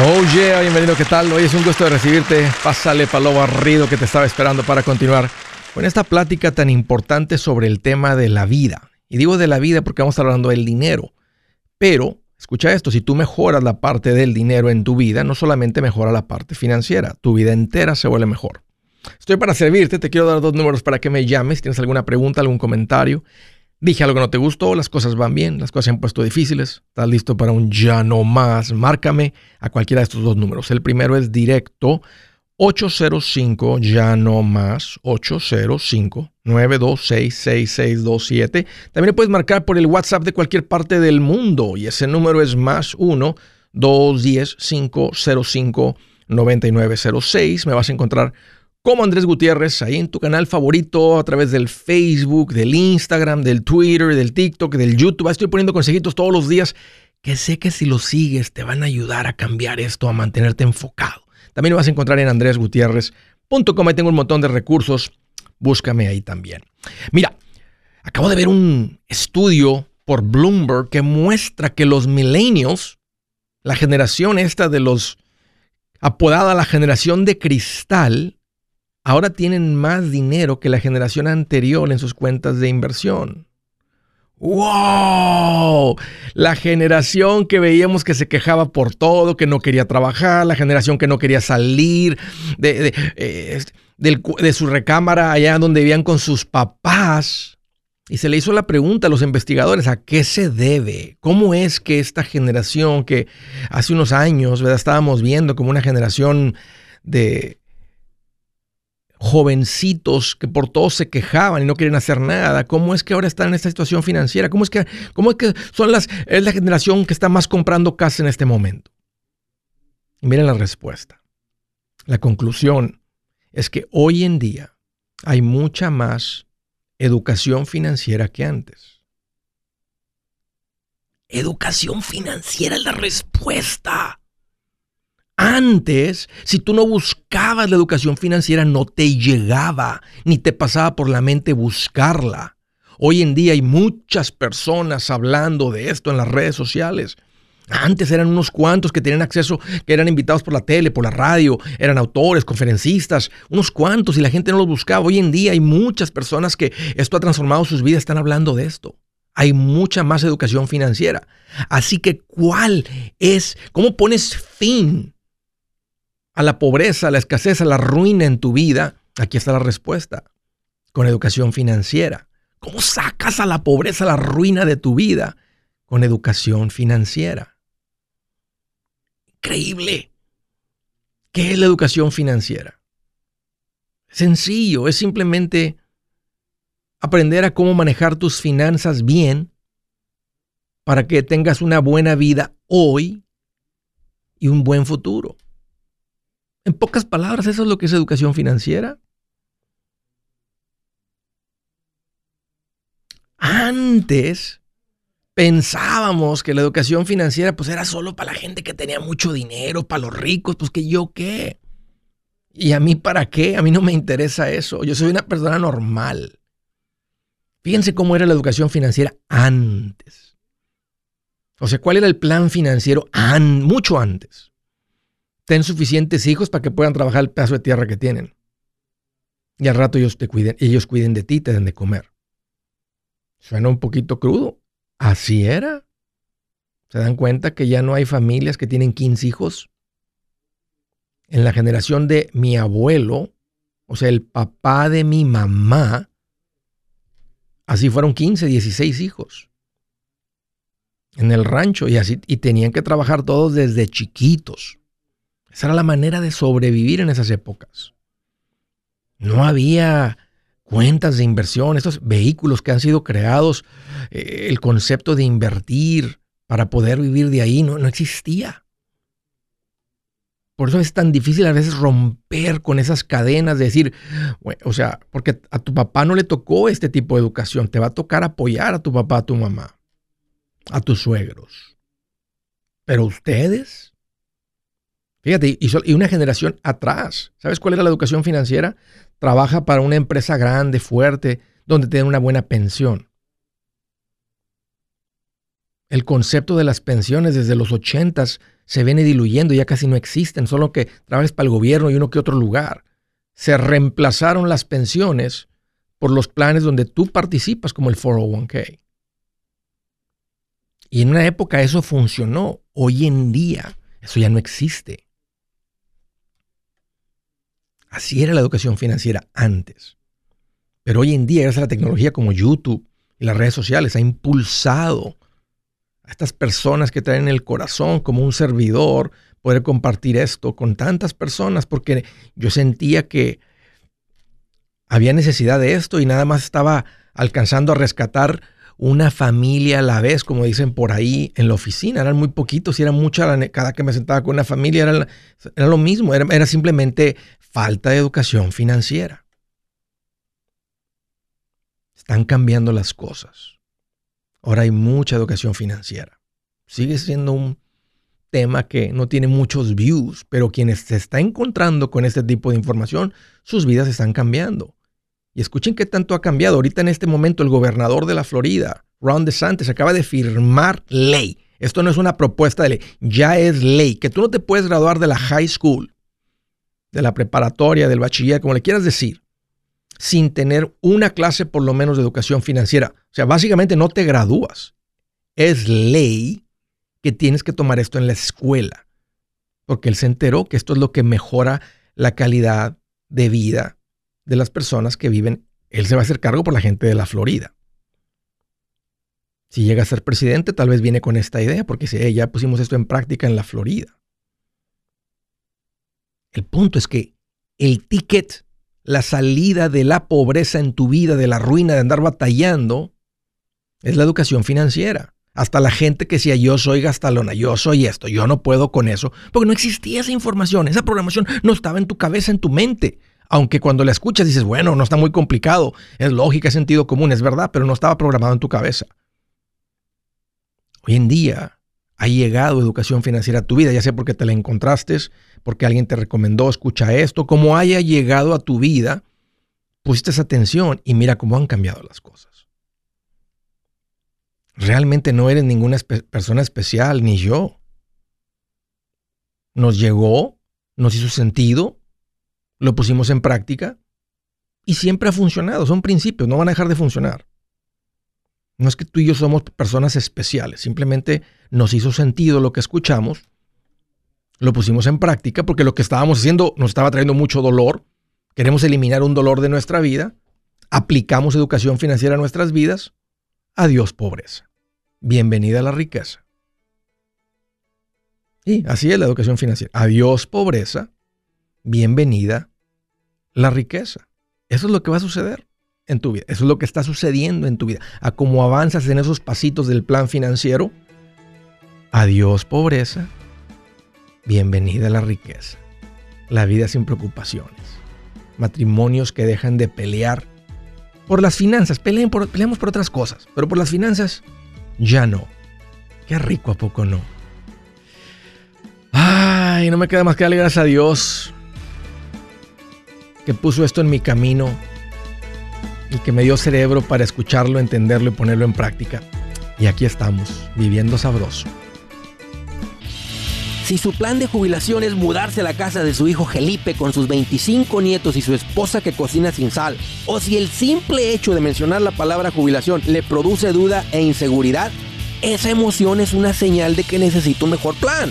Oh yeah, bienvenido, ¿qué tal? Hoy es un gusto de recibirte. Pásale para lo barrido que te estaba esperando para continuar con esta plática tan importante sobre el tema de la vida. Y digo de la vida porque vamos a estar hablando del dinero. Pero, escucha esto, si tú mejoras la parte del dinero en tu vida, no solamente mejora la parte financiera, tu vida entera se vuelve mejor. Estoy para servirte, te quiero dar dos números para que me llames, si tienes alguna pregunta, algún comentario. Dije algo que no te gustó, las cosas van bien, las cosas se han puesto difíciles, estás listo para un ya no más, márcame a cualquiera de estos dos números. El primero es directo 805 ya no más 805 926 6627. También puedes marcar por el WhatsApp de cualquier parte del mundo y ese número es más 1 210 505 9906. Me vas a encontrar como Andrés Gutiérrez, ahí en tu canal favorito, a través del Facebook, del Instagram, del Twitter, del TikTok, del YouTube. Estoy poniendo consejitos todos los días que sé que si los sigues te van a ayudar a cambiar esto, a mantenerte enfocado. También lo vas a encontrar en andresgutierrez.com. Ahí tengo un montón de recursos. Búscame ahí también. Mira, acabo de ver un estudio por Bloomberg que muestra que los millennials, la generación esta de los apodada la generación de cristal, ahora tienen más dinero que la generación anterior en sus cuentas de inversión. ¡Wow! La generación que veíamos que se quejaba por todo, que no quería trabajar, la generación que no quería salir de, de, su recámara allá donde vivían con sus papás. Y se le hizo la pregunta a los investigadores, ¿a qué se debe? ¿Cómo es que esta generación que hace unos años estábamos viendo como una generación de jovencitos que por todo se quejaban y no quieren hacer nada, ¿cómo es que ahora están en esta situación financiera? ¿Cómo es que, cómo es, que son las, es la generación que está más comprando casa en este momento? Y miren la respuesta. La conclusión es que hoy en día hay mucha más educación financiera que antes. Educación financiera es la respuesta. Antes, si tú no buscabas la educación financiera, no te llegaba, ni te pasaba por la mente buscarla. Hoy en día hay muchas personas hablando de esto en las redes sociales. Antes eran unos cuantos que tenían acceso, que eran invitados por la tele, por la radio, eran autores, conferencistas, unos cuantos y la gente no los buscaba. Hoy en día hay muchas personas que esto ha transformado sus vidas, están hablando de esto. Hay mucha más educación financiera. Así que, ¿cuál es, cómo pones fin a la pobreza, a la escasez, a la ruina en tu vida, aquí está la respuesta, con educación financiera. ¿Cómo sacas a la pobreza, a la ruina de tu vida? Con educación financiera. Increíble. ¿Qué es la educación financiera? Sencillo, es simplemente aprender a cómo manejar tus finanzas bien para que tengas una buena vida hoy y un buen futuro. En pocas palabras, eso es lo que es educación financiera. Antes pensábamos que la educación financiera pues era solo para la gente que tenía mucho dinero, para los ricos, pues que yo qué. ¿Y a mí para qué? A mí no me interesa eso. Yo soy una persona normal. Fíjense cómo era la educación financiera antes. O sea, ¿cuál era el plan financiero mucho antes? Ten suficientes hijos para que puedan trabajar el pedazo de tierra que tienen. Y al rato ellos te cuiden, ellos cuiden de ti te den de comer. Suena un poquito crudo. Así era. ¿Se dan cuenta que ya no hay familias que tienen 15 hijos? En la generación de mi abuelo, o sea, el papá de mi mamá, así fueron 15, 16 hijos. En el rancho y así y tenían que trabajar todos desde chiquitos. Esa era la manera de sobrevivir en esas épocas. No había cuentas de inversión, estos vehículos que han sido creados, eh, el concepto de invertir para poder vivir de ahí no, no existía. Por eso es tan difícil a veces romper con esas cadenas de decir, o sea, porque a tu papá no le tocó este tipo de educación, te va a tocar apoyar a tu papá, a tu mamá, a tus suegros. Pero ustedes, Fíjate, y, una generación atrás. ¿Sabes cuál era la educación financiera? Trabaja para una empresa grande, fuerte, donde den una buena pensión. El concepto de las pensiones desde los ochentas se viene diluyendo, ya casi no existen, solo que trabajes para el gobierno y uno que otro lugar. Se reemplazaron las pensiones por los planes donde tú participas como el 401k. Y en una época eso funcionó. Hoy en día eso ya no existe. Así era la educación financiera antes. Pero hoy en día, gracias a la tecnología como YouTube y las redes sociales, ha impulsado a estas personas que traen el corazón como un servidor poder compartir esto con tantas personas porque yo sentía que había necesidad de esto y nada más estaba alcanzando a rescatar una familia a la vez, como dicen por ahí en la oficina. Eran muy poquitos y era mucha, cada que me sentaba con una familia era, era lo mismo, era, era simplemente falta de educación financiera. Están cambiando las cosas. Ahora hay mucha educación financiera. Sigue siendo un tema que no tiene muchos views, pero quienes se está encontrando con este tipo de información, sus vidas están cambiando. Y escuchen qué tanto ha cambiado. Ahorita en este momento el gobernador de la Florida, Ron DeSantis, acaba de firmar ley. Esto no es una propuesta de ley, ya es ley, que tú no te puedes graduar de la high school, de la preparatoria, del bachiller, como le quieras decir, sin tener una clase por lo menos de educación financiera. O sea, básicamente no te gradúas. Es ley que tienes que tomar esto en la escuela, porque él se enteró que esto es lo que mejora la calidad de vida de las personas que viven. Él se va a hacer cargo por la gente de la Florida. Si llega a ser presidente, tal vez viene con esta idea, porque si ya pusimos esto en práctica en la Florida. El punto es que el ticket, la salida de la pobreza en tu vida, de la ruina, de andar batallando, es la educación financiera. Hasta la gente que decía yo soy gastalona, yo soy esto, yo no puedo con eso, porque no existía esa información, esa programación no estaba en tu cabeza, en tu mente. Aunque cuando la escuchas dices, bueno, no está muy complicado, es lógica, es sentido común, es verdad, pero no estaba programado en tu cabeza. Hoy en día ha llegado educación financiera a tu vida, ya sea porque te la encontraste, porque alguien te recomendó, escucha esto, como haya llegado a tu vida, pusiste atención y mira cómo han cambiado las cosas. Realmente no eres ninguna persona especial, ni yo. Nos llegó, nos hizo sentido, lo pusimos en práctica y siempre ha funcionado. Son principios, no van a dejar de funcionar. No es que tú y yo somos personas especiales, simplemente nos hizo sentido lo que escuchamos, lo pusimos en práctica porque lo que estábamos haciendo nos estaba trayendo mucho dolor, queremos eliminar un dolor de nuestra vida, aplicamos educación financiera a nuestras vidas, adiós pobreza, bienvenida a la riqueza. Y así es la educación financiera, adiós pobreza, bienvenida la riqueza. Eso es lo que va a suceder en tu vida. Eso es lo que está sucediendo en tu vida. A cómo avanzas en esos pasitos del plan financiero, adiós pobreza, bienvenida la riqueza. La vida sin preocupaciones. Matrimonios que dejan de pelear por las finanzas. Peleen por, peleamos por otras cosas, pero por las finanzas ya no. Qué rico a poco no. Ay, no me queda más que darle gracias a Dios que puso esto en mi camino y que me dio cerebro para escucharlo, entenderlo y ponerlo en práctica. Y aquí estamos, viviendo sabroso. Si su plan de jubilación es mudarse a la casa de su hijo Felipe con sus 25 nietos y su esposa que cocina sin sal, o si el simple hecho de mencionar la palabra jubilación le produce duda e inseguridad, esa emoción es una señal de que necesita un mejor plan.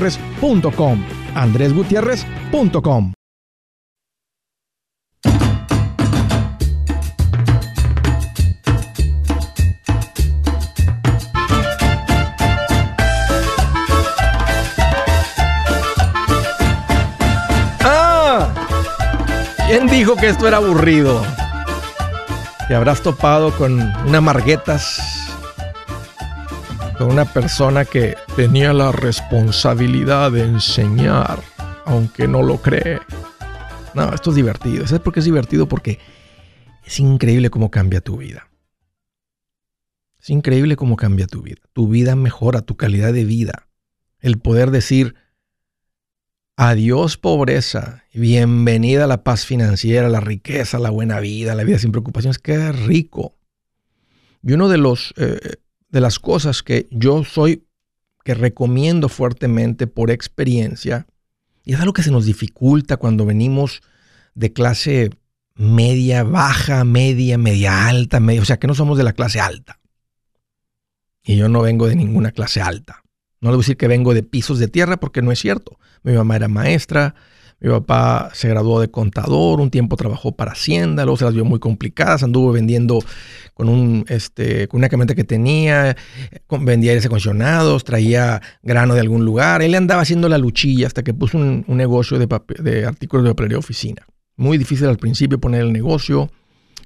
andresgutierrez.com. andresgutierrez.com. ¡Ah! ¿Quién dijo que esto era aburrido? Te habrás topado con unas marguetas una persona que tenía la responsabilidad de enseñar, aunque no lo cree. No, esto es divertido. ¿Sabes por qué es divertido? Porque es increíble cómo cambia tu vida. Es increíble cómo cambia tu vida. Tu vida mejora, tu calidad de vida. El poder decir, adiós pobreza, bienvenida a la paz financiera, la riqueza, la buena vida, la vida sin preocupaciones. Qué rico. Y uno de los eh, de las cosas que yo soy, que recomiendo fuertemente por experiencia, y es algo que se nos dificulta cuando venimos de clase media, baja, media, media alta, media, o sea que no somos de la clase alta. Y yo no vengo de ninguna clase alta. No debo decir que vengo de pisos de tierra porque no es cierto. Mi mamá era maestra, mi papá se graduó de contador, un tiempo trabajó para Hacienda, luego se las vio muy complicadas, anduvo vendiendo con, un, este, con una camioneta que tenía, vendía aires acondicionados, traía grano de algún lugar. Él andaba haciendo la luchilla hasta que puso un, negocio de, de artículos de papelería oficina. Muy difícil al principio poner el negocio.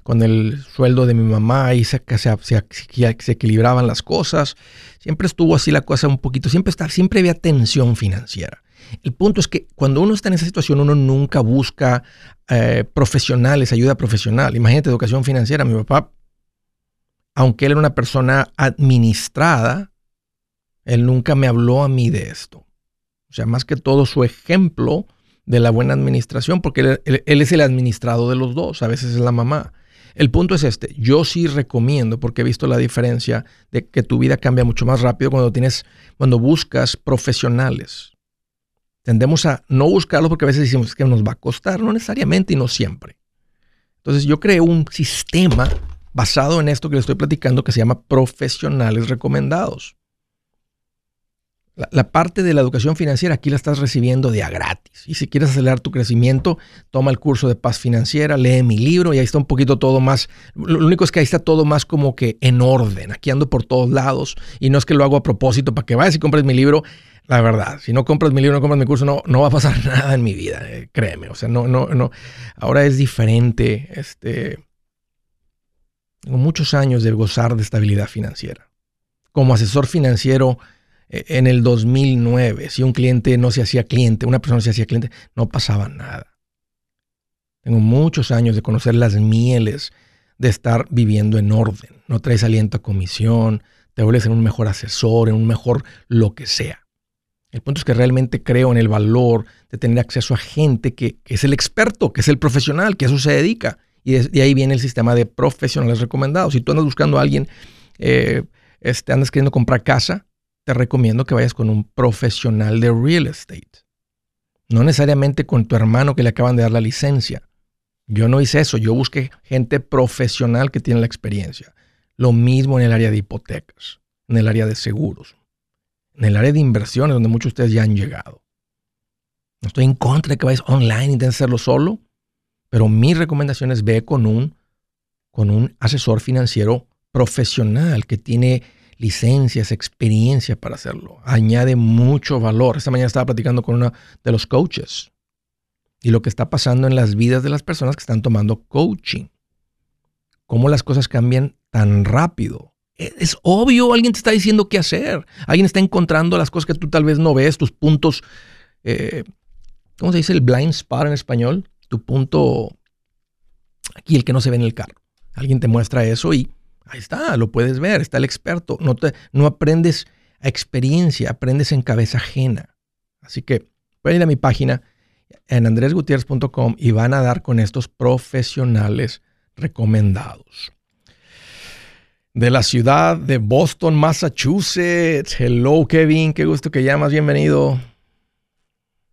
Con el sueldo de mi mamá ahí se, se, se, equilibraban las cosas. Siempre estuvo así la cosa un poquito, siempre, está, siempre había tensión financiera. El punto es que cuando uno está en esa situación, uno nunca busca eh, profesionales, ayuda profesional. Imagínate educación financiera. Mi papá, aunque él era una persona administrada, él nunca me habló a mí de esto. O sea, más que todo su ejemplo de la buena administración, porque él, es el administrado de los dos, a veces es la mamá. El punto es este, yo sí recomiendo, porque he visto la diferencia de que tu vida cambia mucho más rápido cuando tienes, cuando buscas profesionales. Tendemos a no buscarlo porque a veces decimos que nos va a costar, no necesariamente y no siempre. Entonces yo creo un sistema basado en esto que le estoy platicando que se llama profesionales recomendados. La, parte de la educación financiera aquí la estás recibiendo de a gratis. Y si quieres acelerar tu crecimiento, toma el curso de paz financiera, lee mi libro y ahí está un poquito todo más. Lo único es que ahí está todo más como que en orden. Aquí ando por todos lados y no es que lo hago a propósito para que vayas y compres mi libro la verdad, si no compras mi libro, no compras mi curso, no, no va a pasar nada en mi vida, eh, créeme. O sea, no, no, no. Ahora es diferente. Este, tengo muchos años de gozar de estabilidad financiera. Como asesor financiero eh, en el 2009, si un cliente no se hacía cliente, una persona se hacía cliente, no pasaba nada. Tengo muchos años de conocer las mieles de estar viviendo en orden. No traes aliento a comisión, te vuelves en un mejor asesor, en un mejor lo que sea. El punto es que realmente creo en el valor de tener acceso a gente que, es el experto, que es el profesional, que a eso se dedica. Y de, ahí viene el sistema de profesionales recomendados. Si tú andas buscando a alguien, eh, este, andas queriendo comprar casa, te recomiendo que vayas con un profesional de real estate. No necesariamente con tu hermano que le acaban de dar la licencia. Yo no hice eso, yo busqué gente profesional que tiene la experiencia. Lo mismo en el área de hipotecas, en el área de seguros en el área de inversiones, donde muchos de ustedes ya han llegado. No estoy en contra de que vayas online y intentes hacerlo solo, pero mi recomendación es ve con un, con un asesor financiero profesional que tiene licencias, experiencia para hacerlo. Añade mucho valor. Esta mañana estaba platicando con uno de los coaches y lo que está pasando en las vidas de las personas que están tomando coaching. Cómo las cosas cambian tan rápido. E, es obvio, alguien te está diciendo qué hacer. Alguien está encontrando las cosas que tú tal vez no ves, tus puntos. Eh, ¿Cómo se dice el blind spot en español? Tu punto. Aquí, el que no se ve en el carro. Alguien te muestra eso y ahí está, lo puedes ver, está el experto. No, te, no aprendes a experiencia, aprendes en cabeza ajena. Así que pueden ir a mi página en andresgutierrez.com y van a dar con estos profesionales recomendados. De la ciudad de Boston, Massachusetts. Hello, Kevin. Qué gusto que llamas. Bienvenido.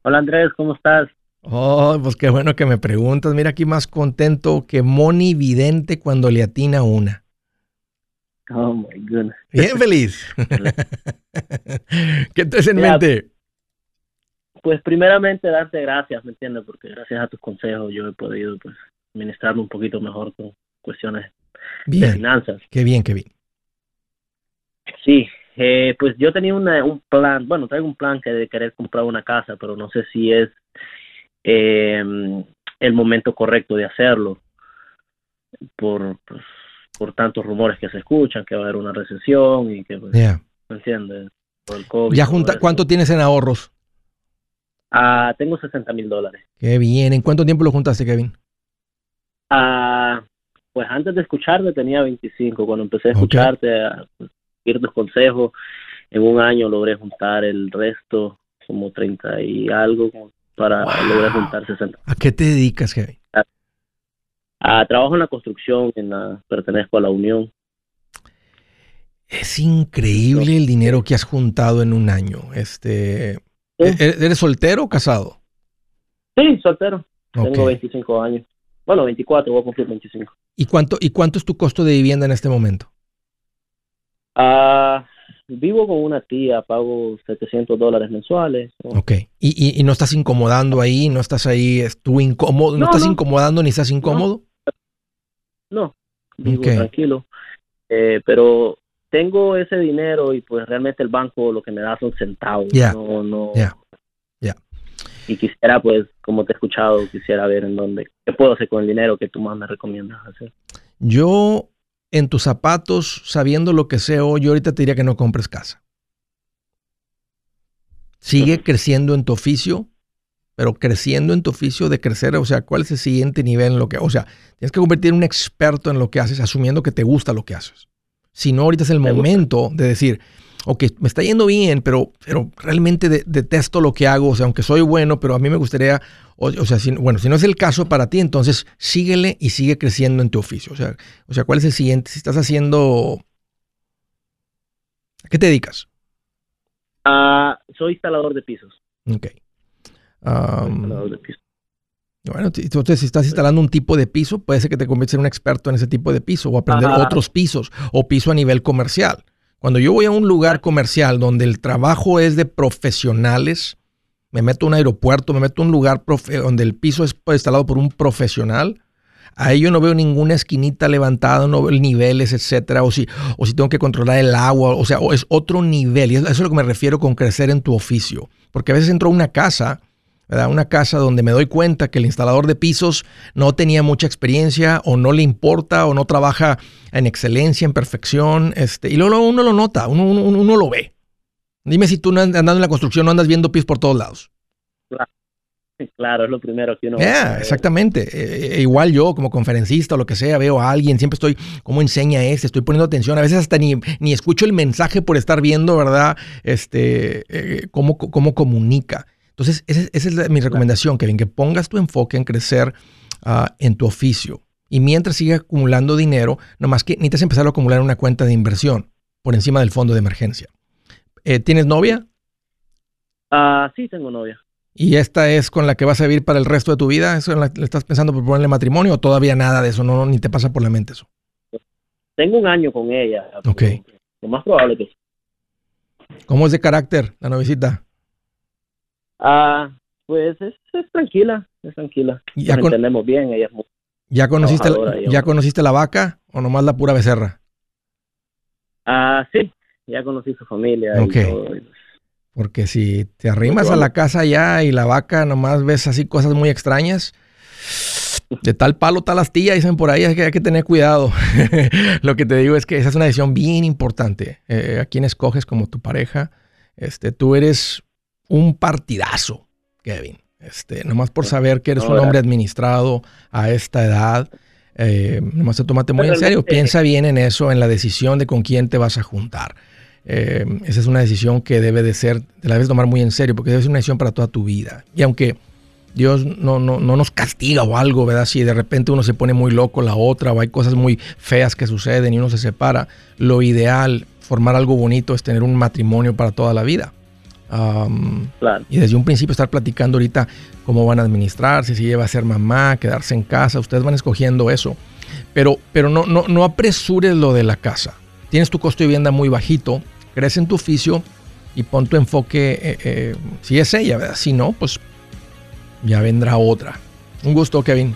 Hola, Andrés. ¿Cómo estás? Oh, pues qué bueno que me preguntas. Mira aquí más contento que Moni Vidente cuando le atina una. Oh, my goodness. Bien feliz. ¿Qué te en mente? Pues primeramente darte gracias, ¿me entiendes? Porque gracias a tus consejos yo he podido pues administrarme un poquito mejor con cuestiones de finanzas. Qué bien, qué bien. Sí, eh, pues yo tenía un plan, bueno, traigo un plan que de querer comprar una casa, pero no sé si es eh, el momento correcto de hacerlo por pues, por tantos rumores que se escuchan que va a haber una recesión y que pues, ¿me entiendes? Por el COVID, ¿Ya junta, cuánto tienes en ahorros? Ah, tengo 60 mil dólares. Qué bien. ¿En cuánto tiempo lo juntaste, Kevin? Ah, pues antes de escucharte tenía 25. Cuando empecé a escucharte, a seguir tus consejos, en un año logré juntar el resto, como 30 y algo, para lograr juntar 60. ¿A qué te dedicas, Kevin? A, trabajo en la construcción, en la, pertenezco a la Unión. Es increíble el dinero que has juntado en un año. Este, ¿E-, ¿Eres soltero o casado? Sí, soltero. Tengo 25 años. Bueno, 24, voy a cumplir 25. ¿Y cuánto, ¿Y cuánto es tu costo de vivienda en este momento? Ah, vivo con una tía, pago 700 dólares mensuales. Ok. ¿Y, y, no estás incomodando ahí? ¿No estás ahí, tú incómodo? ¿No, estás incomodando ni estás incómodo? No, vivo tranquilo. Eh, pero tengo ese dinero y pues realmente el banco lo que me da son centavos. No, no. Ya. Y quisiera pues, como te he escuchado, quisiera ver en dónde, qué puedo hacer con el dinero que tú más me recomiendas hacer. Yo, en tus zapatos, sabiendo lo que sé hoy, yo ahorita te diría que no compres casa. Sigue creciendo en tu oficio, pero creciendo en tu oficio de crecer, o sea, ¿cuál es el siguiente nivel en lo que, o sea, tienes que convertir en un experto en lo que haces, asumiendo que te gusta lo que haces sino ahorita es el momento de decir, ok, me está yendo bien, pero, pero realmente detesto lo que hago, o sea, aunque soy bueno, pero a mí me gustaría, o, sea, si, bueno, si no es el caso para ti, entonces síguele y sigue creciendo en tu oficio. O sea, o sea ¿cuál es el siguiente? Si estás haciendo... ¿A qué te dedicas? Uh, soy instalador de pisos. Ok. instalador de pisos. Bueno, entonces si estás instalando un tipo de piso, puede ser que te conviertas en un experto en ese tipo de piso o aprender otros pisos o piso a nivel comercial. Cuando yo voy a un lugar comercial donde el trabajo es de profesionales, me meto a un aeropuerto, me meto a un lugar donde el piso es instalado por un profesional, ahí yo no veo ninguna esquinita levantada, no veo niveles, etcétera, o si, o si tengo que controlar el agua, o sea, es otro nivel. Y eso es a lo que me refiero con crecer en tu oficio. Porque a veces entro a una casa una casa donde me doy cuenta que el instalador de pisos no tenía mucha experiencia o no le importa o no trabaja en excelencia, en perfección, este, y luego uno lo nota, uno, uno, lo ve. Dime si tú andando en la construcción no andas viendo pisos por todos lados. Claro. es lo primero que uno yeah, exactamente. E, e, igual yo, como conferencista o lo que sea, veo a alguien, siempre estoy, ¿cómo enseña este? Estoy poniendo atención. A veces hasta ni, ni escucho el mensaje por estar viendo, ¿verdad? Este, eh, cómo, cómo comunica. Entonces, esa, es mi recomendación, Kevin, que pongas tu enfoque en crecer ah, en tu oficio. Y mientras sigas acumulando dinero, nomás que necesitas empezar a acumular una cuenta de inversión por encima del fondo de emergencia. Eh, ¿Tienes novia? Ah, sí, tengo novia. ¿Y esta es con la que vas a vivir para el resto de tu vida? ¿Eso le estás pensando por ponerle matrimonio o todavía nada de eso? No, ni te pasa por la mente eso. Tengo un año con ella. Ok. Lo más probable que sí. ¿Cómo es de carácter la novicita? Ah, pues es, tranquila, es tranquila. Ya entendemos bien, ella es muy ¿Ya conociste, ¿Ya conociste la vaca o nomás la pura becerra? Ah, sí, ya conocí su familia. Ok. Porque si te arrimas a la casa ya y la vaca nomás ves así cosas muy extrañas, de tal palo, tal astilla, dicen por ahí, hay que, hay que tener cuidado. Lo que te digo es que esa es una decisión bien importante. Eh, a quién escoges como tu pareja. Este, tú eres un partidazo, Kevin. Este, nomás por saber que eres un hombre administrado a esta edad, eh, nomás te tomate muy en serio. Piensa bien en eso, en la decisión de con quién te vas a juntar. Eh, esa es una decisión que debe de ser, te la debes tomar muy en serio, porque debe ser una decisión para toda tu vida. Y aunque Dios no, no, no nos castiga o algo, ¿verdad? Si de repente uno se pone muy loco la otra o hay cosas muy feas que suceden y uno se separa, lo ideal, formar algo bonito, es tener un matrimonio para toda la vida. Y desde un principio estar platicando ahorita cómo van a administrarse, si lleva a ser mamá, quedarse en casa, ustedes van escogiendo eso. Pero, pero no, no, no apresures lo de la casa. Tienes tu costo de vivienda muy bajito, crece en tu oficio y pon tu enfoque, eh, eh, si es ella, ¿verdad? Si no, pues ya vendrá otra. Un gusto, Kevin.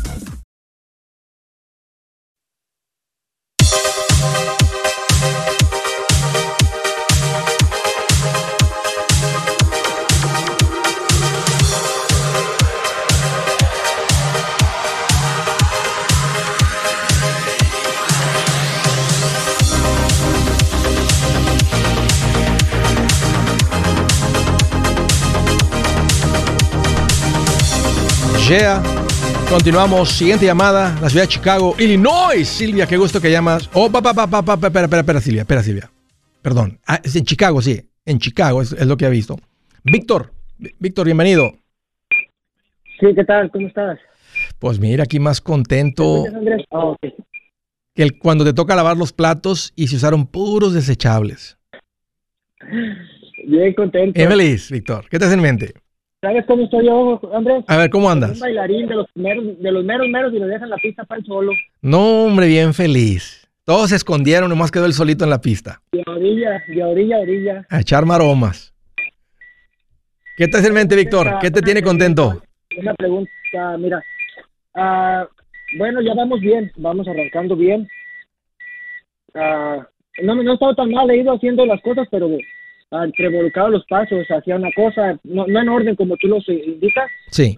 Continuamos. Siguiente llamada, la ciudad de Chicago, Illinois. Silvia, qué gusto que llamas. Oh, pa, pa, pa, pa, pa, espera, espera, espera, Silvia, espera, Silvia. Perdón. Ah, es en Chicago, sí. En Chicago es, lo que he visto. Víctor, Víctor, bienvenido. Sí, ¿qué tal? ¿Cómo estás? Pues mira, aquí más contento. Oh, que el, cuando te toca lavar los platos y se usaron puros desechables. Bien contento. Emily, Víctor, ¿qué te hace en mente? ¿Sabes cómo estoy yo, Andrés? A ver, ¿cómo andas? Un bailarín de los, meros, de los meros meros y le dejan la pista para el solo. No, hombre, bien feliz. Todos se escondieron, nomás quedó el solito en la pista. De orilla, de orilla orilla. A echar maromas. ¿Qué te hace en mente, Víctor? ¿Qué te tiene contento? Una pregunta, mira. Uh, bueno, ya vamos bien, vamos arrancando bien. Uh, no, no he estado tan mal, he ido haciendo las cosas, pero revolcado los pasos hacia una cosa, no, en orden como tú los indicas. Sí.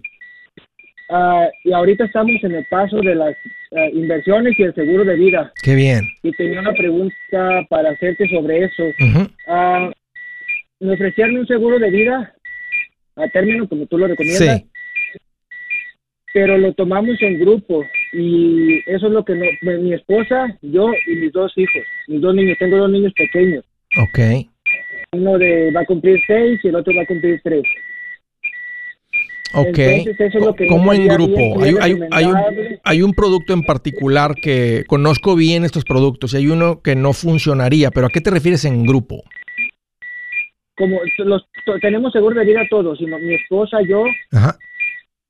Ah, y ahorita estamos en el paso de las ah, inversiones y el seguro de vida. Qué bien. Y tenía una pregunta para hacerte sobre eso. Uh me ofrecieron un seguro de vida a término como tú lo recomiendas. Sí. Pero lo tomamos en grupo y eso es lo que no, mi esposa, yo y mis dos hijos, mis dos niños, tengo dos niños pequeños. Ok. Uno de, va a cumplir seis y el otro va a cumplir tres. Ok. ¿Cómo en grupo? Hay, un, hay, un, producto en particular que conozco bien estos productos y hay uno que no funcionaría, pero ¿a qué te refieres en grupo? Como los, tenemos seguro de vida todos, mi esposa, yo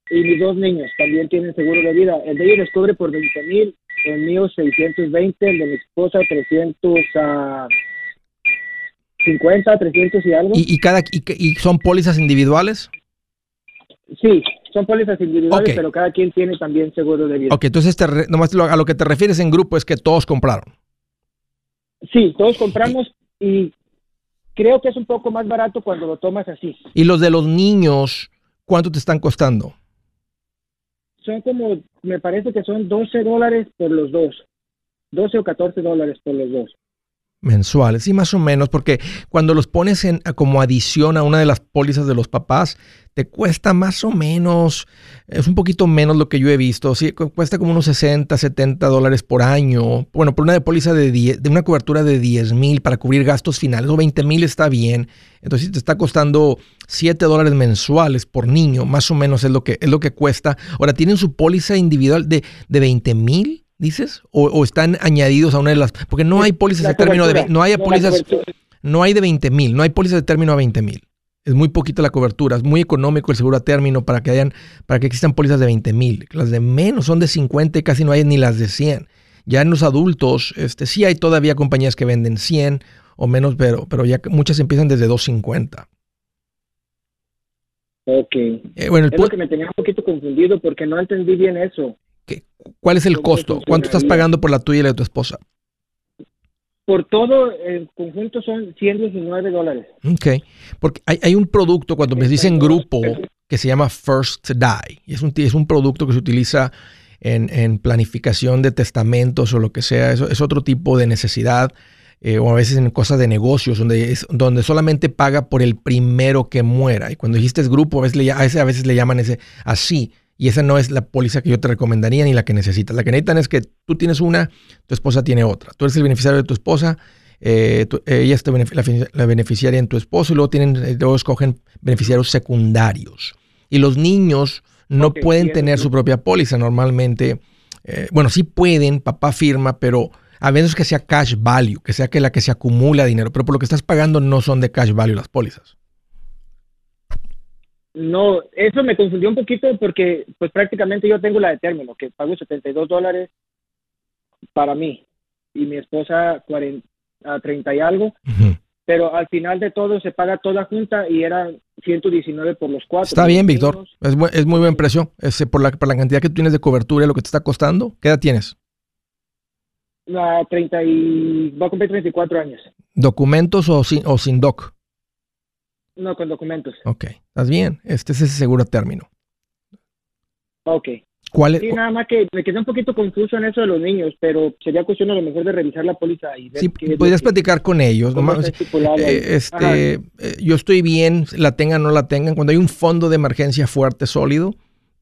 y mis dos niños también tienen seguro de vida. El de ellos les cubre por 20 mil, el mío 620, el de mi esposa 300 a... 50, 300 y algo. ¿Y, cada, y, son pólizas individuales? Sí, son pólizas individuales, pero cada quien tiene también seguro de vida. Ok, entonces nomás a lo que te refieres en grupo es que todos compraron. Sí, todos compramos y creo que es un poco más barato cuando lo tomas así. ¿Y los de los niños, cuánto te están costando? Son como, me parece que son 12 dólares por los dos. 12 o 14 dólares por los dos. Mensuales, sí, más o menos, porque cuando los pones en, como adición a una de las pólizas de los papás, te cuesta más o menos, es un poquito menos lo que yo he visto, sí, cuesta como unos 60, 70 dólares por año. Bueno, por una de póliza de, de una cobertura de 10 mil para cubrir gastos finales, o 20 mil está bien. Entonces, te está costando 7 dólares mensuales por niño, más o menos es lo que, es lo que cuesta. Ahora, ¿tienen su póliza individual de, de 20 mil? Dices? O, están añadidos a una de las... Porque no hay pólizas de término de... No hay pólizas... No hay de 20 mil, no hay pólizas de término a 20 mil. Es muy poquita la cobertura, es muy económico el seguro a término para que hayan, para que existan pólizas de 20 mil. Las de menos son de 50 y casi no hay ni las de 100. Ya en los adultos, este, sí hay todavía compañías que venden 100 o menos, pero, pero ya muchas empiezan desde 250. Ok. Eh, bueno, el es lo que me tenía un poquito confundido porque no entendí bien eso. ¿Cuál es el costo? ¿Cuánto estás pagando por la tuya y la de tu esposa? Por todo el conjunto son 119 dólares. Ok, porque hay, un producto cuando me dicen grupo que se llama First to Die. Y es un, es un producto que se utiliza en, planificación de testamentos o lo que sea. Eso es otro tipo de necesidad. Eh, o a veces en cosas de negocios, donde, es, donde solamente paga por el primero que muera. Y cuando dijiste grupo, a veces le, a veces le llaman ese así. Y esa no es la póliza que yo te recomendaría ni la que necesitas. La que necesitan es que tú tienes una, tu esposa tiene otra. Tú eres el beneficiario de tu esposa, eh, ella es la, beneficiaria en tu esposo y luego, tienen, eh, luego escogen beneficiarios secundarios. Y los niños no pueden tener su propia póliza normalmente. Eh, bueno, sí pueden, papá firma, pero a menos que sea cash value, que sea que la que se acumula dinero. Pero por lo que estás pagando no son de cash value las pólizas. No, eso me confundió un poquito porque pues prácticamente yo tengo la de término, que pago 72 dólares para mí y mi esposa 40, a 30 y algo, pero al final de todo se paga toda junta y era 119 por los cuatro. Está bien, Víctor, es, es, muy buen precio, es, por, la, por la cantidad que tú tienes de cobertura y lo que te está costando. ¿Qué edad tienes? A 30 y va a cumplir 34 años. ¿Documentos o sin, o sin doc? No, con documentos. Ok, estás bien. Este es ese seguro término. Ok. ¿Cuál es? Sí, nada más que me quedé un poquito confuso en eso de los niños, pero sería cuestión a lo mejor de revisar la póliza y ver Sí, podrías platicar con ellos. Eh, este, eh, yo estoy bien, la tengan o no la tengan. Cuando hay un fondo de emergencia fuerte, sólido,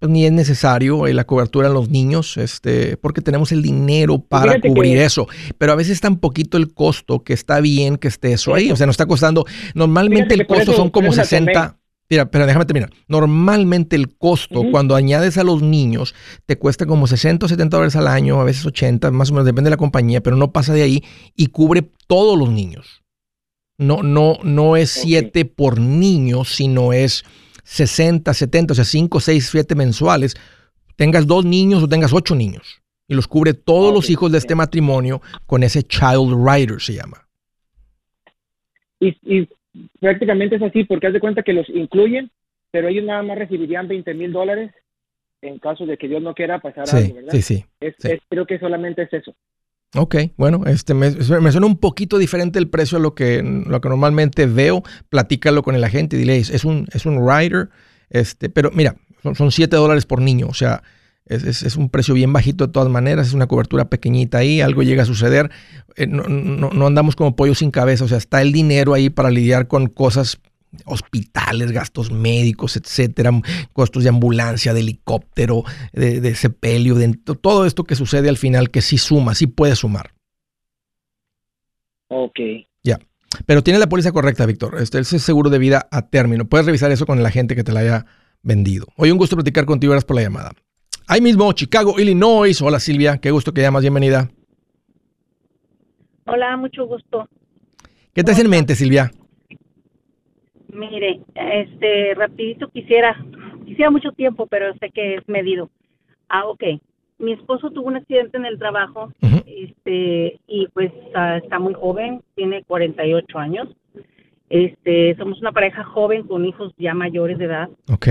pues ni es necesario eh, la cobertura en los niños, este, porque tenemos el dinero para cubrir eso. Pero a veces es tan poquito el costo que está bien que esté eso ahí. O sea, nos está costando. Normalmente el costo son como 60. Mira, pero déjame terminar. Normalmente el costo, cuando añades a los niños, te cuesta como 60 o 70 dólares al año, a veces 80, más o menos, depende de la compañía, pero no pasa de ahí y cubre todos los niños. No, no, no es 7 por niño, sino es 60, 70, o sea, 5, 6, 7 mensuales, tengas dos niños o tengas ocho niños. Y los cubre todos los hijos de este matrimonio con ese Child Rider, se llama. Y, prácticamente es así, porque haz de cuenta que los incluyen, pero ellos nada más recibirían 20 mil dólares en caso de que Dios no quiera pasar algo, ¿verdad? Sí, sí, creo que solamente es eso. Ok, bueno, este me, suena un poquito diferente el precio a lo que, lo que normalmente veo. Platícalo con el agente y dile, es un, es un rider, este, pero mira, son, 7 dólares por niño, o sea, es, un precio bien bajito de todas maneras, es una cobertura pequeñita ahí, algo llega a suceder, eh, no, no, andamos como pollo sin cabeza, o sea, está el dinero ahí para lidiar con cosas hospitales, gastos médicos, etcétera, costos de ambulancia, de helicóptero, de, sepelio, de todo esto que sucede al final que sí suma, sí puede sumar. Ok. Ya. Pero tiene la póliza correcta, Víctor. Este es seguro de vida a término. Puedes revisar eso con la gente que te la haya vendido. Hoy un gusto platicar contigo. Gracias por la llamada. Ahí mismo, Chicago, Illinois. Hola, Silvia. Qué gusto que llamas. Bienvenida. Hola, mucho gusto. ¿Qué te hace en mente, Silvia? Mire, este, rapidito quisiera, quisiera mucho tiempo, pero sé que es medido. Ah, ok. Mi esposo tuvo un accidente en el trabajo, este, y pues ah, está muy joven, tiene 48 años. Este, somos una pareja joven con hijos ya mayores de edad. Ok.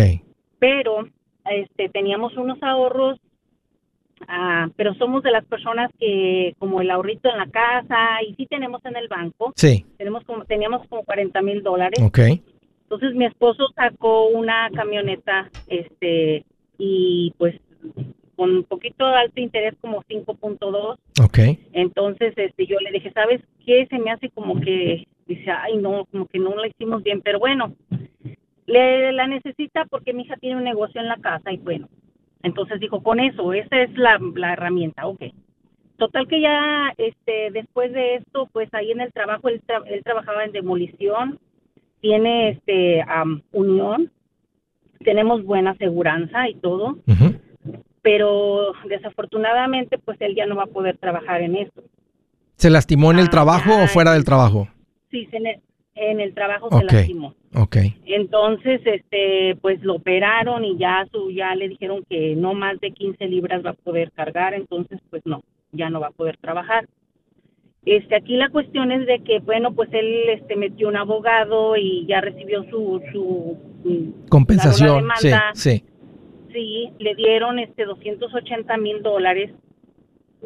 Pero, este, teníamos unos ahorros Ah, pero somos de las personas que como el ahorrito en la casa y sí tenemos en el banco. Sí. Tenemos como, teníamos como 40 mil dólares. Ok. Entonces mi esposo sacó una camioneta, este, y pues con poquito alto interés como 5.2. Ok. Entonces, este, yo le dije, ¿sabes qué? Se me hace como que, dice, ay, no, como que no la hicimos bien, pero bueno, le, la necesita porque mi hija tiene un negocio en la casa y bueno, entonces dijo, con eso, esa es la, la herramienta, ok. Total que ya, este, después de esto, pues ahí en el trabajo, él, él trabajaba en demolición, tiene, este, unión, tenemos buena aseguranza y todo, pero desafortunadamente, pues él ya no va a poder trabajar en esto. ¿Se lastimó en el ah, trabajo o fuera del trabajo? Sí, en el, trabajo se lastimó. Entonces, este, pues lo operaron y ya su, ya le dijeron que no más de 15 libras va a poder cargar, entonces, pues no ya no va a poder trabajar. Este, aquí la cuestión es de que, bueno, pues él este, metió un abogado y ya recibió su, su mm, compensación. sí, sí. Sí, le dieron este 280 mil dólares.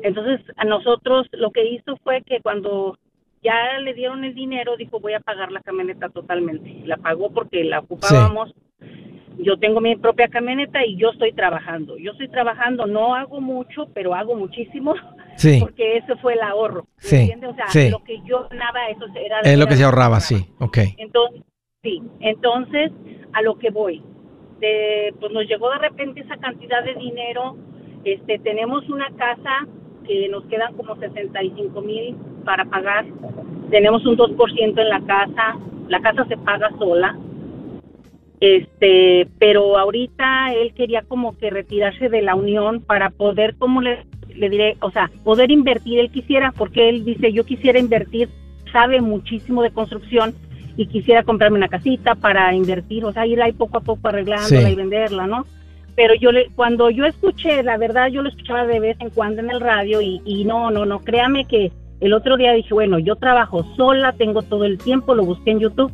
Entonces, a nosotros lo que hizo fue que cuando ya le dieron el dinero, dijo, voy a pagar la camioneta totalmente. La pagó porque la ocupábamos yo tengo mi propia camioneta y yo estoy trabajando. Yo estoy trabajando, no hago mucho, pero hago muchísimo. Sí. Porque ese fue el ahorro. Sí. ¿Entiendes? O sea, lo que yo ganaba, eso era. Es lo que se ahorraba, sí. Ok. Entonces, sí. Entonces, a lo que voy. De, pues nos llegó de repente esa cantidad de dinero. Este, tenemos una casa que nos quedan como 65 mil para pagar. Tenemos un 2% en la casa. La casa se paga sola este, pero ahorita él quería como que retirarse de la unión para poder, como le, le diré, o sea, poder invertir, él quisiera, porque él dice, yo quisiera invertir, sabe muchísimo de construcción y quisiera comprarme una casita para invertir, o sea, ir ahí poco a poco arreglándola y venderla, ¿no? Pero yo le, cuando yo escuché, la verdad, yo lo escuchaba de vez en cuando en el radio y, y no, no, no, créame que el otro día dije, bueno, yo trabajo sola, tengo todo el tiempo, lo busqué en YouTube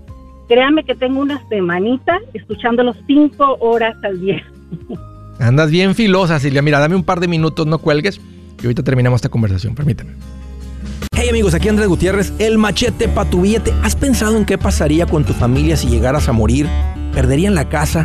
Créame que tengo una semanita escuchándolo cinco horas al día. Andas bien filosa, Silvia. Mira, dame un par de minutos, no cuelgues. Y ahorita terminamos esta conversación, permíteme. Hey amigos, aquí Andrés Gutiérrez, el machete para tu billete. ¿Has pensado en qué pasaría con tu familia si llegaras a morir? ¿Perderían la casa?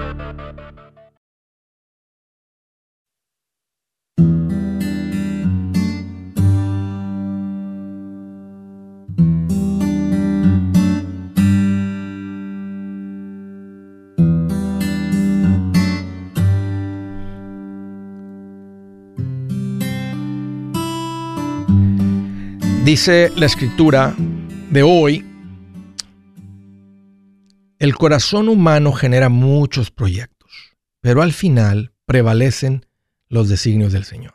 Dice la escritura de hoy, el corazón humano genera muchos proyectos, pero al final prevalecen los designios del Señor.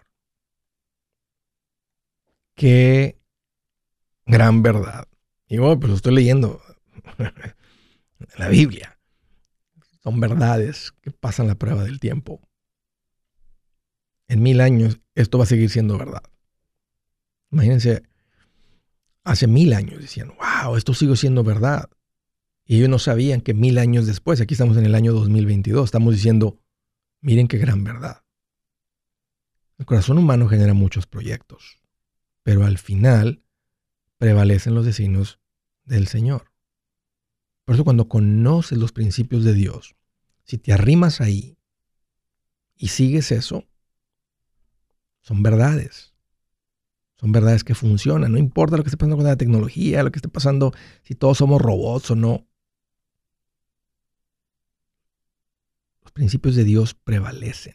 Qué gran verdad. Y bueno, pues lo estoy leyendo la Biblia. Son verdades que pasan la prueba del tiempo. En mil años esto va a seguir siendo verdad. Imagínense hace mil años decían, wow, esto sigue siendo verdad. Y ellos no sabían que mil años después, aquí estamos en el año 2022, estamos diciendo, miren qué gran verdad. El corazón humano genera muchos proyectos, pero al final prevalecen los designios del Señor. Por eso cuando conoces los principios de Dios, si te arrimas ahí y sigues eso, son verdades. Son verdades que funcionan. No importa lo que esté pasando con la tecnología, lo que esté pasando, si todos somos robots o no. Los principios de Dios prevalecen.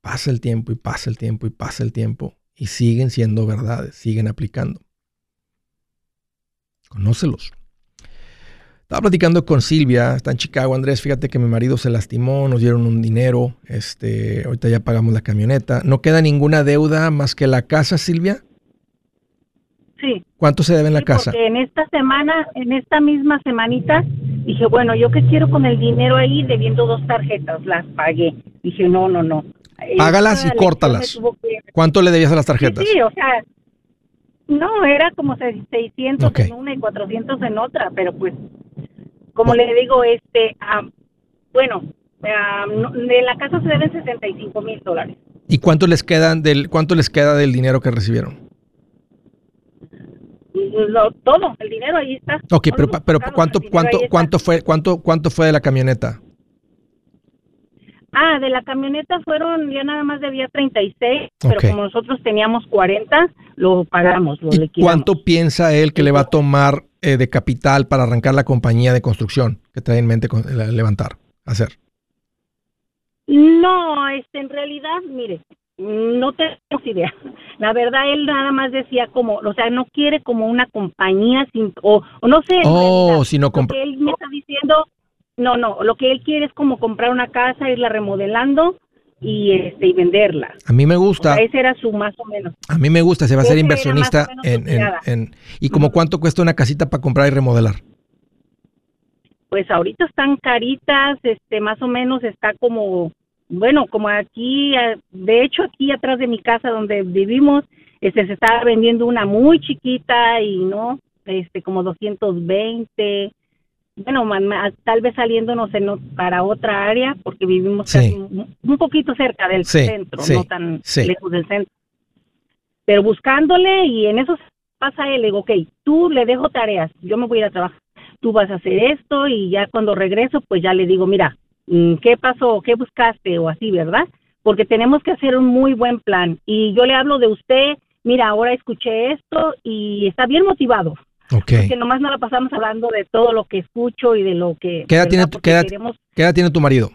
Pasa el tiempo y pasa el tiempo y pasa el tiempo y siguen siendo verdades, siguen aplicando. Conócelos. Estaba platicando con Silvia, está en Chicago, Andrés, fíjate que mi marido se lastimó, nos dieron un dinero, este, ahorita ya pagamos la camioneta. ¿No queda ninguna deuda más que la casa, Silvia? Sí. ¿Cuánto se debe en la casa? Porque en esta semana, en esta misma semanita, dije, bueno, yo qué quiero con el dinero ahí, debiendo dos tarjetas, las pagué. Dije, no, no, no. Págalas y córtalas. ¿Cuánto le debías a las tarjetas? Sí, o sea, no, era como 600 en una y 400 en otra, pero pues como le digo, este, bueno, en la casa se deben 65 mil dólares. ¿Y cuánto les quedan del cuánto les queda del dinero que recibieron? todo, el dinero ahí está. Ok, pero, pero ¿cuánto cuánto cuánto fue cuánto cuánto fue de la camioneta? Ah, de la camioneta fueron, ya nada más debía 36, pero como nosotros teníamos 40, lo pagamos, lo ¿Y ¿Cuánto piensa él que le va a tomar eh, de capital para arrancar la compañía de construcción que trae en mente levantar, hacer? No, este, en realidad, mire, no tenemos idea. La verdad, él nada más decía como, o sea, no quiere como una compañía sin, o, no sé. Oh, sino compra. Él me está diciendo no, no, lo que él quiere es como comprar una casa, irla remodelando y este y venderla. A mí me gusta. ese era su más o menos. A mí me gusta, se va a ser inversionista en, en, ¿Y como cuánto cuesta una casita para comprar y remodelar? Pues ahorita están caritas, este más o menos está como bueno, como aquí de hecho aquí atrás de mi casa donde vivimos este se está vendiendo una muy chiquita y no este como 220 bueno, tal vez saliéndonos en, para otra área, porque vivimos un poquito cerca del centro, no tan lejos del centro. Pero buscándole y en eso pasa él, le digo, ok, tú le dejo tareas, yo me voy a ir a trabajar, tú vas a hacer esto y ya cuando regreso, pues ya le digo, mira, mm, ¿qué pasó? ¿Qué buscaste? O así, ¿verdad? Porque tenemos que hacer un muy buen plan. Y yo le hablo de usted, mira, ahora escuché esto y está bien motivado. Porque nomás no la pasamos hablando de todo lo que escucho y de lo que... ¿Qué edad, tiene tu, ¿qué edad, tiene tu marido?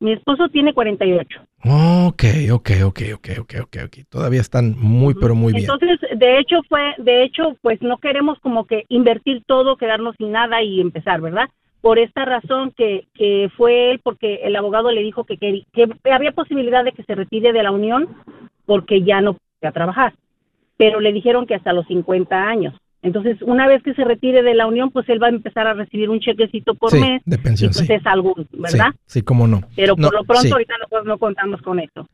Mi esposo tiene 48. Ok, ok, ok, ok, ok, ok, ok. Todavía están muy, pero muy bien. Entonces, de hecho, fue, de hecho, pues no queremos como que invertir todo, quedarnos sin nada y empezar, ¿verdad? Por esta razón que, que fue él, porque el abogado le dijo que, que, que había posibilidad de que se retire de la unión porque ya no podía trabajar pero le dijeron que hasta los 50 años. Entonces, una vez que se retire de la unión, pues él va a empezar a recibir un chequecito por mes. De pensión, pues es algo, ¿verdad? Sí, cómo no. Pero por lo pronto ahorita no, pues, no contamos con eso.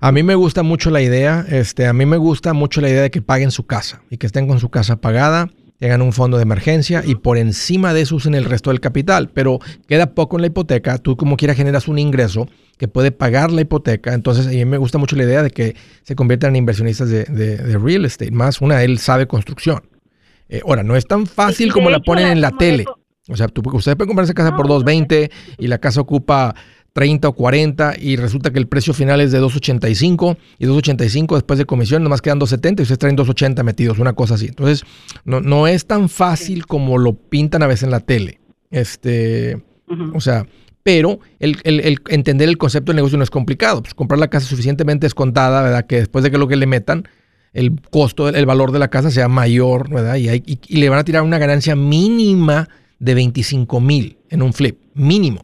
A mí me gusta mucho la idea, este, a mí me gusta mucho la idea de que paguen su casa y que estén con su casa pagada tengan un fondo de emergencia y por encima de eso usen el resto del capital. Pero queda poco en la hipoteca, tú como quieras generas un ingreso que puede pagar la hipoteca. Entonces a mí me gusta mucho la idea de que se conviertan en inversionistas de, real estate. Más una, él sabe construcción. Eh, ahora, no es tan fácil como la ponen en la tele. O sea, tú, ustedes pueden comprar esa casa por 220 y la casa ocupa 30 o 40 y resulta que el precio final es de 285 y 285 después de comisión nomás quedan 270 y ustedes traen 280 metidos, una cosa así. Entonces, no, no es tan fácil como lo pintan a veces en la tele. Este, o sea, pero el, entender el concepto del negocio no es complicado. Pues comprar la casa suficientemente descontada, ¿verdad? Que después de que lo que le metan, el costo, el, valor de la casa sea mayor, ¿verdad? Y, y le van a tirar una ganancia mínima de 25 mil en un flip, mínimo.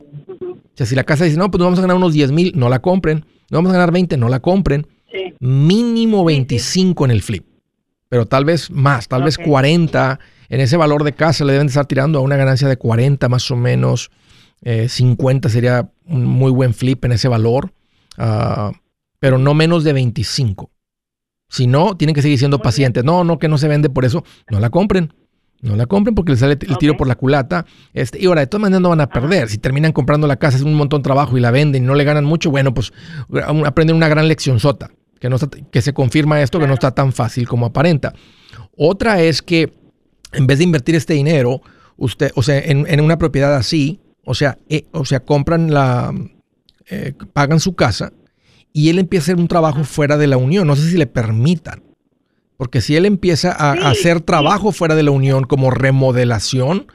O sea, si la casa dice, no, pues vamos a ganar unos 10 mil, no la compren. No vamos a ganar 20, no la compren. Mínimo 25 en el flip. Pero tal vez más, tal vez 40. En ese valor de casa le deben estar tirando a una ganancia de 40 más o menos. 50 eh, sería un muy buen flip en ese valor. Ah, pero no menos de 25. Si no, tienen que seguir siendo pacientes. No, no, que no se vende por eso. No la compren. No la compren porque les sale el tiro por la culata. Este, y ahora, de todas maneras no van a perder. Si terminan comprando la casa, es un montón de trabajo y la venden y no le ganan mucho, bueno, pues aprenden una gran lección sota. Que, no que se confirma esto, que no está tan fácil como aparenta. Otra es que en vez de invertir este dinero, usted, o sea, en, una propiedad así, o sea, eh, o sea, compran la, eh, pagan su casa y él empieza a hacer un trabajo fuera de la unión. No sé si le permitan. Porque si él empieza a, hacer trabajo fuera de la unión como remodelación,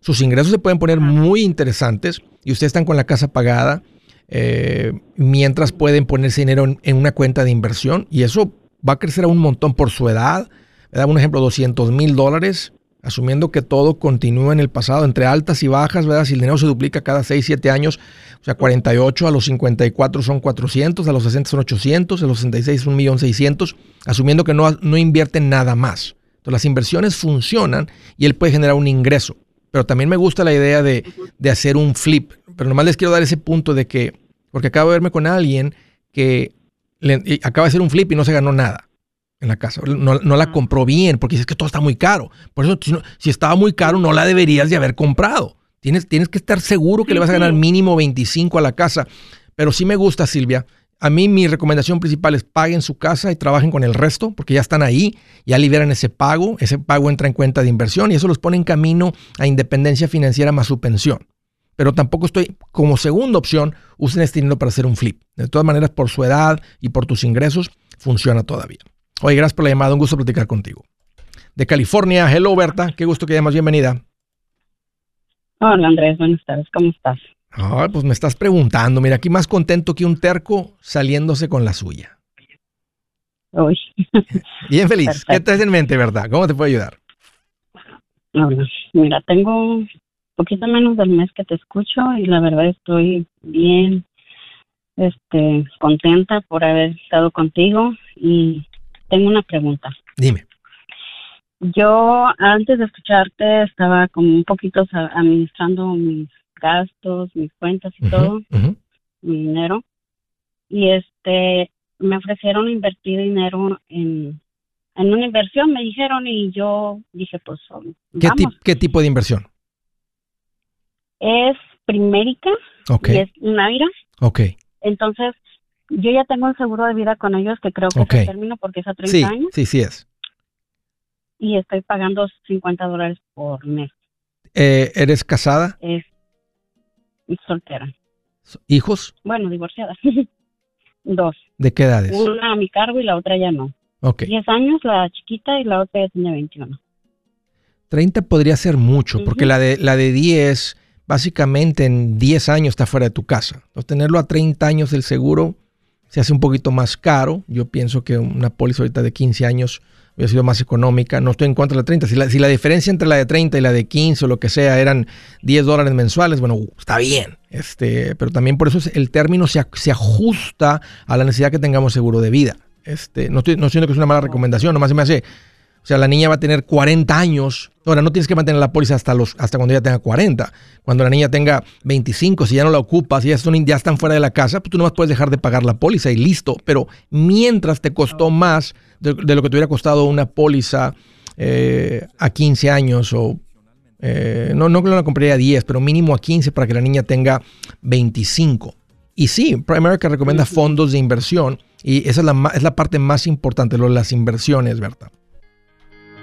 sus ingresos se pueden poner muy interesantes y ustedes están con la casa pagada, eh, mientras pueden ponerse dinero en, una cuenta de inversión y eso va a crecer a un montón por su edad. dar Un ejemplo, 200 mil dólares asumiendo que todo continúa en el pasado, entre altas y bajas, ¿verdad? Si el dinero se duplica cada 6, 7 años, o sea, 48 a los 54 son 400, a los 60 son 800, a los 66 son 1.600.000, asumiendo que no, no invierten nada más. Entonces las inversiones funcionan y él puede generar un ingreso. Pero también me gusta la idea de, de hacer un flip. Pero nomás les quiero dar ese punto de que, porque acabo de verme con alguien que acaba de hacer un flip y no se ganó nada en la casa. No, la compró bien porque dices que todo está muy caro. Por eso, si, estaba muy caro, no la deberías de haber comprado. Tienes, tienes que estar seguro que le vas a ganar mínimo 25 a la casa. Pero sí me gusta, Silvia. A mí mi recomendación principal es paguen su casa y trabajen con el resto, porque ya están ahí, ya liberan ese pago, ese pago entra en cuenta de inversión y eso los pone en camino a independencia financiera más su pensión. Pero tampoco estoy, como segunda opción, usen este dinero para hacer un flip. De todas maneras, por su edad y por tus ingresos, funciona todavía. Oye, gracias por la llamada, un gusto platicar contigo. De California, hello Berta, qué gusto que llamas, bienvenida. Hola Andrés, buenas tardes, ¿cómo estás? Ah, pues me estás preguntando, mira, aquí más contento que un terco saliéndose con la suya. Uy. Bien feliz. ¿Qué te en mente, verdad? ¿Cómo te puedo ayudar? mira, tengo un poquito menos del mes que te escucho y la verdad estoy bien este contenta por haber estado contigo y tengo una pregunta. Dime. Yo antes de escucharte estaba como un poquito administrando mis gastos, mis cuentas y todo, mi dinero. Y este me ofrecieron invertir dinero en, en una inversión, me dijeron, y yo dije, pues ¿Qué, ¿Qué tipo de inversión? Es Primérica okay. y es Navira. Ok. Entonces, yo ya tengo un seguro de vida con ellos que creo que se termina porque es a 30 años. Sí, sí es. Y estoy pagando 50 dólares por mes. Eh, ¿Eres casada? Es soltera. ¿Hijos? Bueno, divorciada. Dos. ¿De qué edades? Una a mi cargo y la otra ya no. Ok. 10 años la chiquita y la otra ya tiene 21. 30 podría ser mucho, porque la de, la de 10, básicamente en 10 años está fuera de tu casa. Entonces, tenerlo a 30 años el seguro se hace un poquito más caro. Yo pienso que una póliza ahorita de 15 años hubiera sido más económica. No estoy en contra de la 30. Si la, diferencia entre la de 30 y la de 15 o lo que sea eran 10 dólares mensuales, bueno, está bien. Este, pero también por eso el término se, se ajusta a la necesidad que tengamos seguro de vida. Este, no estoy no siento que es una mala recomendación, nomás se me hace o sea, la niña va a tener 40 años. Ahora, no tienes que mantener la póliza hasta, los, hasta cuando ella tenga 40. Cuando la niña tenga 25, si ya no la ocupas, si ya, son, ya están fuera de la casa, pues tú nomás puedes dejar de pagar la póliza y listo. Pero mientras te costó más de, lo que te hubiera costado una póliza eh, a 15 años o... Eh, no, no que la compraría a 10, pero mínimo a 15 para que la niña tenga 25. Y sí, Primerica recomienda fondos de inversión y esa es la, es la parte más importante, lo, las inversiones, ¿verdad?